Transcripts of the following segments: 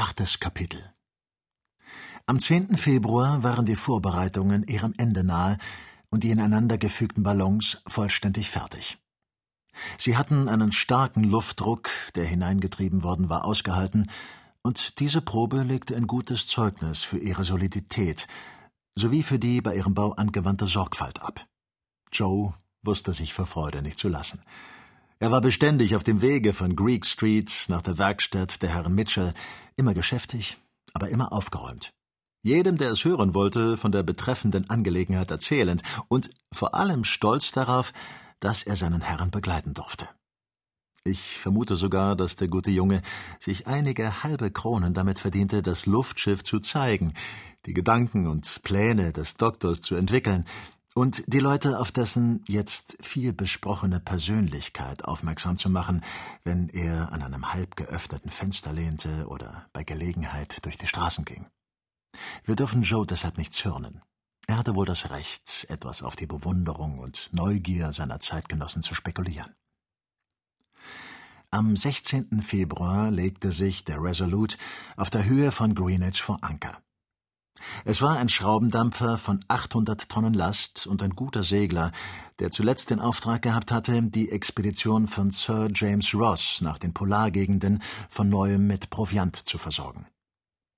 Achtes Kapitel Am 10. Februar waren die Vorbereitungen ihrem Ende nahe und die ineinander gefügten Ballons vollständig fertig. Sie hatten einen starken Luftdruck, der hineingetrieben worden war, ausgehalten, und diese Probe legte ein gutes Zeugnis für ihre Solidität sowie für die bei ihrem Bau angewandte Sorgfalt ab. Joe wusste sich vor Freude nicht zu lassen. Er war beständig auf dem Wege von Greek Street nach der Werkstatt der Herren Mitchell, immer geschäftig, aber immer aufgeräumt. Jedem, der es hören wollte, von der betreffenden Angelegenheit erzählend und vor allem stolz darauf, dass er seinen Herrn begleiten durfte. Ich vermute sogar, dass der gute Junge sich einige halbe Kronen damit verdiente, das Luftschiff zu zeigen, die Gedanken und Pläne des Doktors zu entwickeln, und die Leute auf dessen jetzt viel besprochene Persönlichkeit aufmerksam zu machen, wenn er an einem halb geöffneten Fenster lehnte oder bei Gelegenheit durch die Straßen ging. Wir dürfen Joe deshalb nicht zürnen. Er hatte wohl das Recht, etwas auf die Bewunderung und Neugier seiner Zeitgenossen zu spekulieren. Am 16. Februar legte sich der Resolute auf der Höhe von Greenwich vor Anker. Es war ein Schraubendampfer von 800 Tonnen Last und ein guter Segler, der zuletzt den Auftrag gehabt hatte, die Expedition von Sir James Ross nach den Polargegenden von neuem mit Proviant zu versorgen.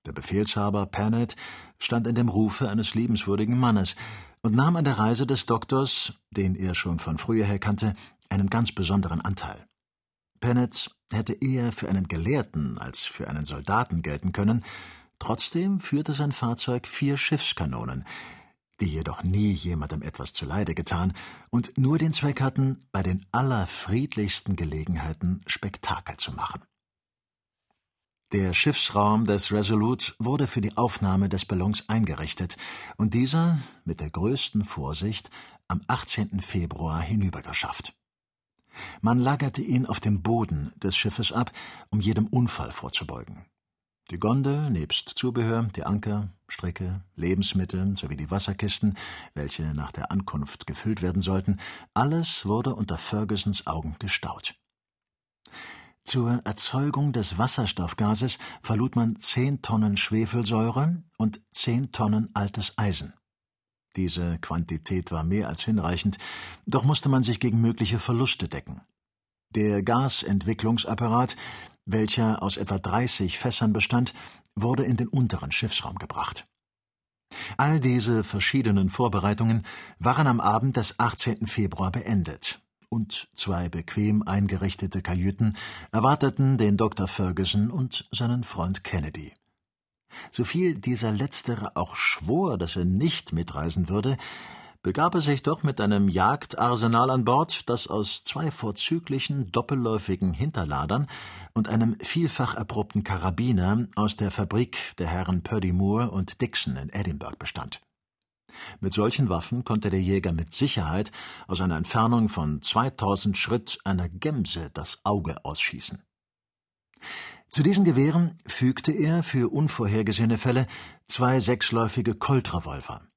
Der Befehlshaber Pennant stand in dem Rufe eines liebenswürdigen Mannes und nahm an der Reise des Doktors, den er schon von früher her kannte, einen ganz besonderen Anteil. Pennant hätte eher für einen Gelehrten als für einen Soldaten gelten können, Trotzdem führte sein Fahrzeug vier Schiffskanonen, die jedoch nie jemandem etwas zuleide getan und nur den Zweck hatten, bei den allerfriedlichsten Gelegenheiten Spektakel zu machen. Der Schiffsraum des Resolute wurde für die Aufnahme des Ballons eingerichtet und dieser mit der größten Vorsicht am 18. Februar hinübergeschafft. Man lagerte ihn auf dem Boden des Schiffes ab, um jedem Unfall vorzubeugen. Die Gondel nebst Zubehör, die Anker, Stricke, Lebensmitteln sowie die Wasserkisten, welche nach der Ankunft gefüllt werden sollten, alles wurde unter Fergusons Augen gestaut. Zur Erzeugung des Wasserstoffgases verlud man zehn Tonnen Schwefelsäure und zehn Tonnen altes Eisen. Diese Quantität war mehr als hinreichend, doch musste man sich gegen mögliche Verluste decken. Der Gasentwicklungsapparat welcher aus etwa 30 Fässern bestand, wurde in den unteren Schiffsraum gebracht. All diese verschiedenen Vorbereitungen waren am Abend des 18. Februar beendet, und zwei bequem eingerichtete Kajüten erwarteten den Dr. Ferguson und seinen Freund Kennedy. Soviel dieser letztere auch schwor, dass er nicht mitreisen würde, begab er sich doch mit einem Jagdarsenal an Bord, das aus zwei vorzüglichen doppelläufigen Hinterladern und einem vielfach erprobten Karabiner aus der Fabrik der Herren Purdy Moore und Dixon in Edinburgh bestand. Mit solchen Waffen konnte der Jäger mit Sicherheit aus einer Entfernung von 2000 Schritt einer Gemse das Auge ausschießen. Zu diesen Gewehren fügte er für unvorhergesehene Fälle zwei sechsläufige Coltrevolver.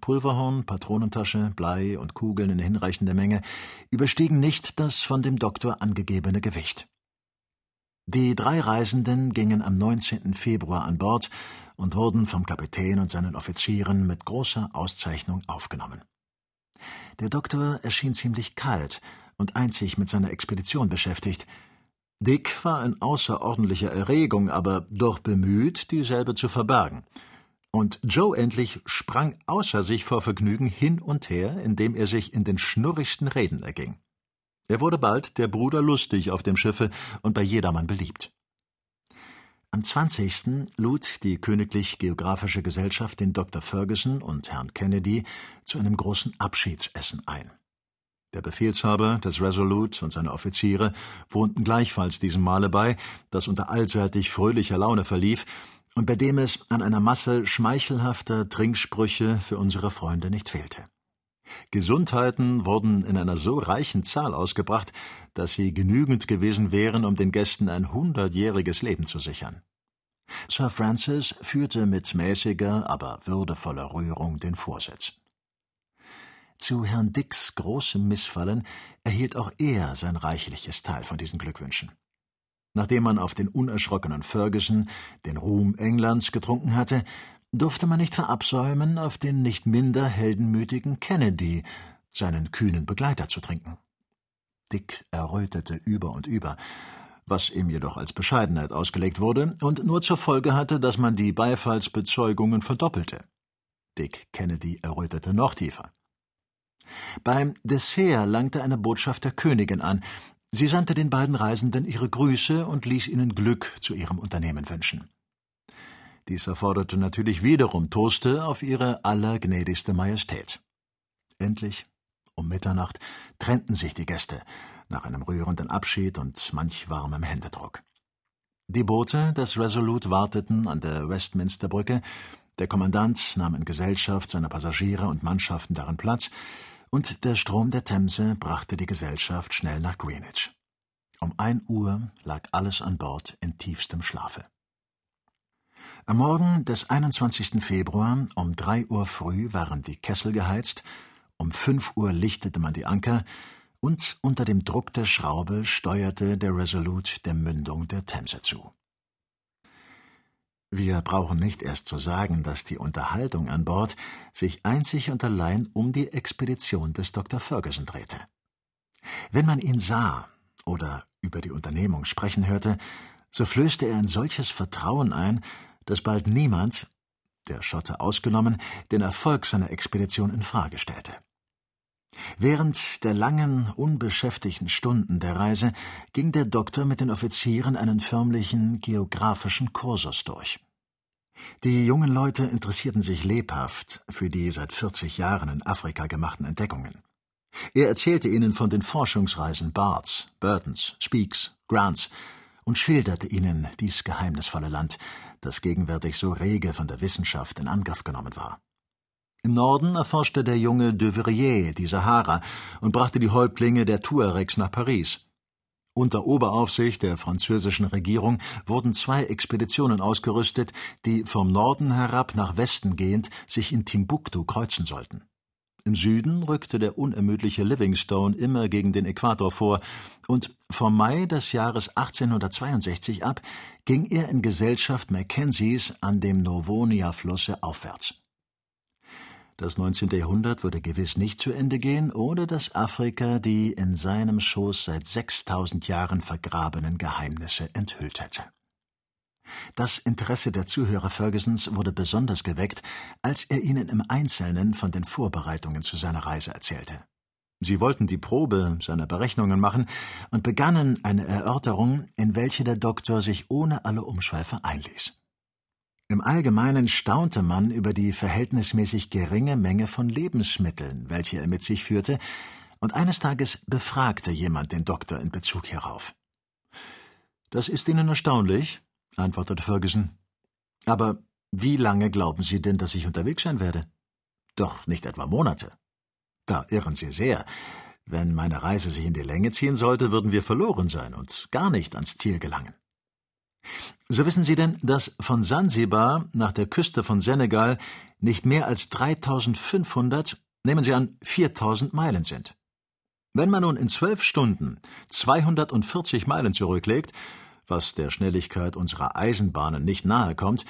Pulverhorn, Patronentasche, Blei und Kugeln in hinreichender Menge überstiegen nicht das von dem Doktor angegebene Gewicht. Die drei Reisenden gingen am 19. Februar an Bord und wurden vom Kapitän und seinen Offizieren mit großer Auszeichnung aufgenommen. Der Doktor erschien ziemlich kalt und einzig mit seiner Expedition beschäftigt. Dick war in außerordentlicher Erregung, aber doch bemüht, dieselbe zu verbergen – und Joe endlich sprang außer sich vor Vergnügen hin und her, indem er sich in den schnurrigsten Reden erging. Er wurde bald der Bruder lustig auf dem Schiffe und bei jedermann beliebt. Am 20. lud die Königlich Geographische Gesellschaft den Dr. Ferguson und Herrn Kennedy zu einem großen Abschiedsessen ein. Der Befehlshaber des Resolute und seine Offiziere wohnten gleichfalls diesem Male bei, das unter allseitig fröhlicher Laune verlief, und bei dem es an einer Masse schmeichelhafter Trinksprüche für unsere Freunde nicht fehlte. Gesundheiten wurden in einer so reichen Zahl ausgebracht, dass sie genügend gewesen wären, um den Gästen ein hundertjähriges Leben zu sichern. Sir Francis führte mit mäßiger, aber würdevoller Rührung den Vorsitz. Zu Herrn Dicks großem Missfallen erhielt auch er sein reichliches Teil von diesen Glückwünschen. Nachdem man auf den unerschrockenen Ferguson, den Ruhm Englands, getrunken hatte, durfte man nicht verabsäumen, auf den nicht minder heldenmütigen Kennedy, seinen kühnen Begleiter, zu trinken. Dick errötete über und über, was ihm jedoch als Bescheidenheit ausgelegt wurde und nur zur Folge hatte, dass man die Beifallsbezeugungen verdoppelte. Dick Kennedy errötete noch tiefer. Beim Dessert langte eine Botschaft der Königin an, Sie sandte den beiden Reisenden ihre Grüße und ließ ihnen Glück zu ihrem Unternehmen wünschen. Dies erforderte natürlich wiederum Toaste auf ihre allergnädigste Majestät. Endlich, um Mitternacht, trennten sich die Gäste, nach einem rührenden Abschied und manch warmem Händedruck. Die Boote des Resolute warteten an der Westminsterbrücke, der Kommandant nahm in Gesellschaft seiner Passagiere und Mannschaften darin Platz, und der Strom der Themse brachte die Gesellschaft schnell nach Greenwich. Um ein Uhr lag alles an Bord in tiefstem Schlafe. Am Morgen des 21. Februar um drei Uhr früh waren die Kessel geheizt, um fünf Uhr lichtete man die Anker, und unter dem Druck der Schraube steuerte der Resolute der Mündung der Themse zu. Wir brauchen nicht erst zu sagen, dass die Unterhaltung an Bord sich einzig und allein um die Expedition des Dr. Ferguson drehte. Wenn man ihn sah oder über die Unternehmung sprechen hörte, so flößte er ein solches Vertrauen ein, dass bald niemand, der Schotte ausgenommen, den Erfolg seiner Expedition in Frage stellte. Während der langen, unbeschäftigten Stunden der Reise ging der Doktor mit den Offizieren einen förmlichen geographischen Kursus durch. Die jungen Leute interessierten sich lebhaft für die seit 40 Jahren in Afrika gemachten Entdeckungen. Er erzählte ihnen von den Forschungsreisen Barts, Burtons, Speaks, Grants und schilderte ihnen dies geheimnisvolle Land, das gegenwärtig so rege von der Wissenschaft in Angriff genommen war. Im Norden erforschte der junge de Verrier die Sahara und brachte die Häuptlinge der Tuaregs nach Paris. Unter Oberaufsicht der französischen Regierung wurden zwei Expeditionen ausgerüstet, die vom Norden herab nach Westen gehend sich in Timbuktu kreuzen sollten. Im Süden rückte der unermüdliche Livingstone immer gegen den Äquator vor, und vom Mai des Jahres 1862 ab ging er in Gesellschaft Mackenzies an dem Novonia-Flusse aufwärts. Das 19. Jahrhundert würde gewiss nicht zu Ende gehen, ohne dass Afrika die in seinem Schoß seit 6000 Jahren vergrabenen Geheimnisse enthüllt hätte. Das Interesse der Zuhörer Fergusons wurde besonders geweckt, als er ihnen im Einzelnen von den Vorbereitungen zu seiner Reise erzählte. Sie wollten die Probe seiner Berechnungen machen und begannen eine Erörterung, in welche der Doktor sich ohne alle Umschweife einließ. Im Allgemeinen staunte man über die verhältnismäßig geringe Menge von Lebensmitteln, welche er mit sich führte, und eines Tages befragte jemand den Doktor in Bezug hierauf. Das ist Ihnen erstaunlich, antwortete Ferguson. Aber wie lange glauben Sie denn, dass ich unterwegs sein werde? Doch nicht etwa Monate. Da irren Sie sehr. Wenn meine Reise sich in die Länge ziehen sollte, würden wir verloren sein und gar nicht ans Ziel gelangen. So wissen Sie denn, dass von Sansibar nach der Küste von Senegal nicht mehr als 3500, nehmen Sie an, 4000 Meilen sind. Wenn man nun in zwölf Stunden 240 Meilen zurücklegt, was der Schnelligkeit unserer Eisenbahnen nicht nahe kommt,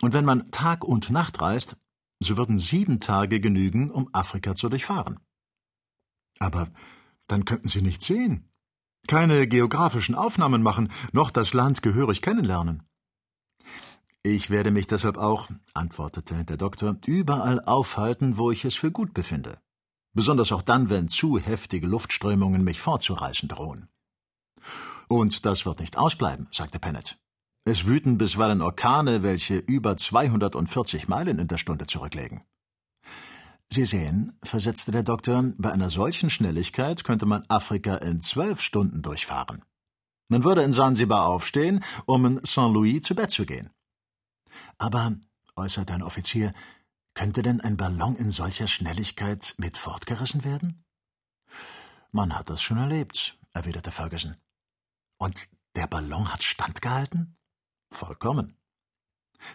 und wenn man Tag und Nacht reist, so würden sieben Tage genügen, um Afrika zu durchfahren. Aber dann könnten Sie nicht sehen keine geografischen Aufnahmen machen, noch das Land gehörig kennenlernen. Ich werde mich deshalb auch, antwortete der Doktor, überall aufhalten, wo ich es für gut befinde. Besonders auch dann, wenn zu heftige Luftströmungen mich fortzureißen drohen. Und das wird nicht ausbleiben, sagte Pennett. Es wüten bisweilen Orkane, welche über 240 Meilen in der Stunde zurücklegen. Sie sehen, versetzte der Doktor, bei einer solchen Schnelligkeit könnte man Afrika in zwölf Stunden durchfahren. Man würde in Sansibar aufstehen, um in Saint Louis zu Bett zu gehen. Aber, äußerte ein Offizier, könnte denn ein Ballon in solcher Schnelligkeit mit fortgerissen werden? Man hat das schon erlebt, erwiderte Ferguson. Und der Ballon hat standgehalten? Vollkommen.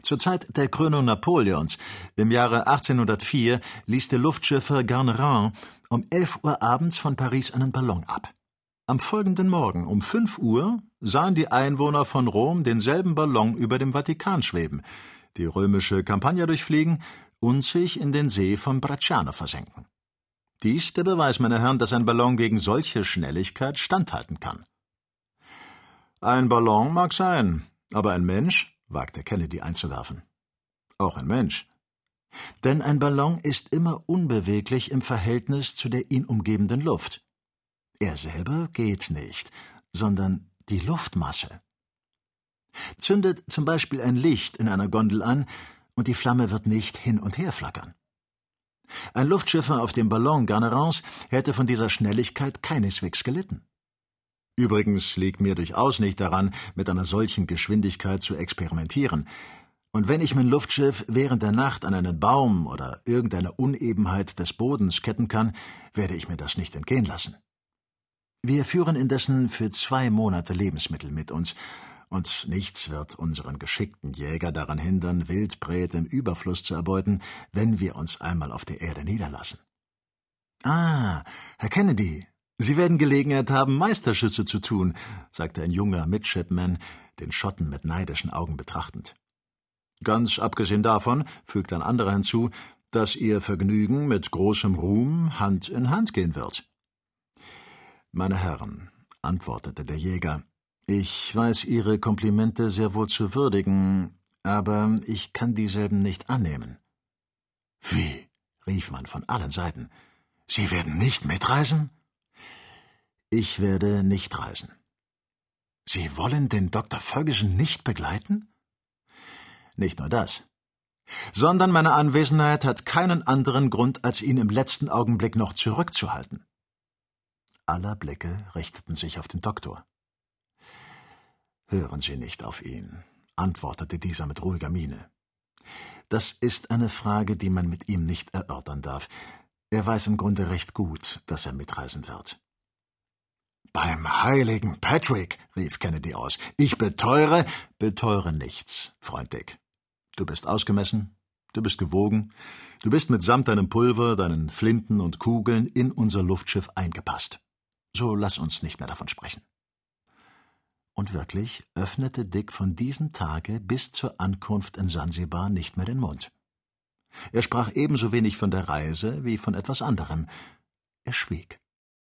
Zur Zeit der Krönung Napoleons im Jahre 1804 ließ der Luftschiffer Garnerin um elf Uhr abends von Paris einen Ballon ab. Am folgenden Morgen um fünf Uhr sahen die Einwohner von Rom denselben Ballon über dem Vatikan schweben, die römische Campagna durchfliegen und sich in den See von Bracciano versenken. Dies der Beweis, meine Herren, dass ein Ballon gegen solche Schnelligkeit standhalten kann. Ein Ballon mag sein, aber ein Mensch, wagte Kennedy einzuwerfen. Auch ein Mensch. Denn ein Ballon ist immer unbeweglich im Verhältnis zu der ihn umgebenden Luft. Er selber geht nicht, sondern die Luftmasse. Zündet zum Beispiel ein Licht in einer Gondel an, und die Flamme wird nicht hin und her flackern. Ein Luftschiffer auf dem Ballon Garnerans hätte von dieser Schnelligkeit keineswegs gelitten. Übrigens liegt mir durchaus nicht daran, mit einer solchen Geschwindigkeit zu experimentieren. Und wenn ich mein Luftschiff während der Nacht an einen Baum oder irgendeine Unebenheit des Bodens ketten kann, werde ich mir das nicht entgehen lassen. Wir führen indessen für zwei Monate Lebensmittel mit uns, und nichts wird unseren geschickten Jäger daran hindern, Wildbret im Überfluss zu erbeuten, wenn wir uns einmal auf der Erde niederlassen. Ah, Herr Kennedy, Sie werden Gelegenheit haben, Meisterschüsse zu tun, sagte ein junger Midshipman, den Schotten mit neidischen Augen betrachtend. Ganz abgesehen davon, fügte ein anderer hinzu, dass Ihr Vergnügen mit großem Ruhm Hand in Hand gehen wird. Meine Herren, antwortete der Jäger, ich weiß Ihre Komplimente sehr wohl zu würdigen, aber ich kann dieselben nicht annehmen. Wie? rief man von allen Seiten. Sie werden nicht mitreisen? Ich werde nicht reisen. Sie wollen den Dr. Ferguson nicht begleiten? Nicht nur das, sondern meine Anwesenheit hat keinen anderen Grund, als ihn im letzten Augenblick noch zurückzuhalten. Aller Blicke richteten sich auf den Doktor. Hören Sie nicht auf ihn, antwortete dieser mit ruhiger Miene. Das ist eine Frage, die man mit ihm nicht erörtern darf. Er weiß im Grunde recht gut, dass er mitreisen wird. Beim heiligen Patrick, rief Kennedy aus, ich beteure. Beteure nichts, Freund Dick. Du bist ausgemessen, du bist gewogen, du bist mitsamt deinem Pulver, deinen Flinten und Kugeln in unser Luftschiff eingepasst. So lass uns nicht mehr davon sprechen. Und wirklich öffnete Dick von diesem Tage bis zur Ankunft in Sansibar nicht mehr den Mund. Er sprach ebenso wenig von der Reise wie von etwas anderem. Er schwieg.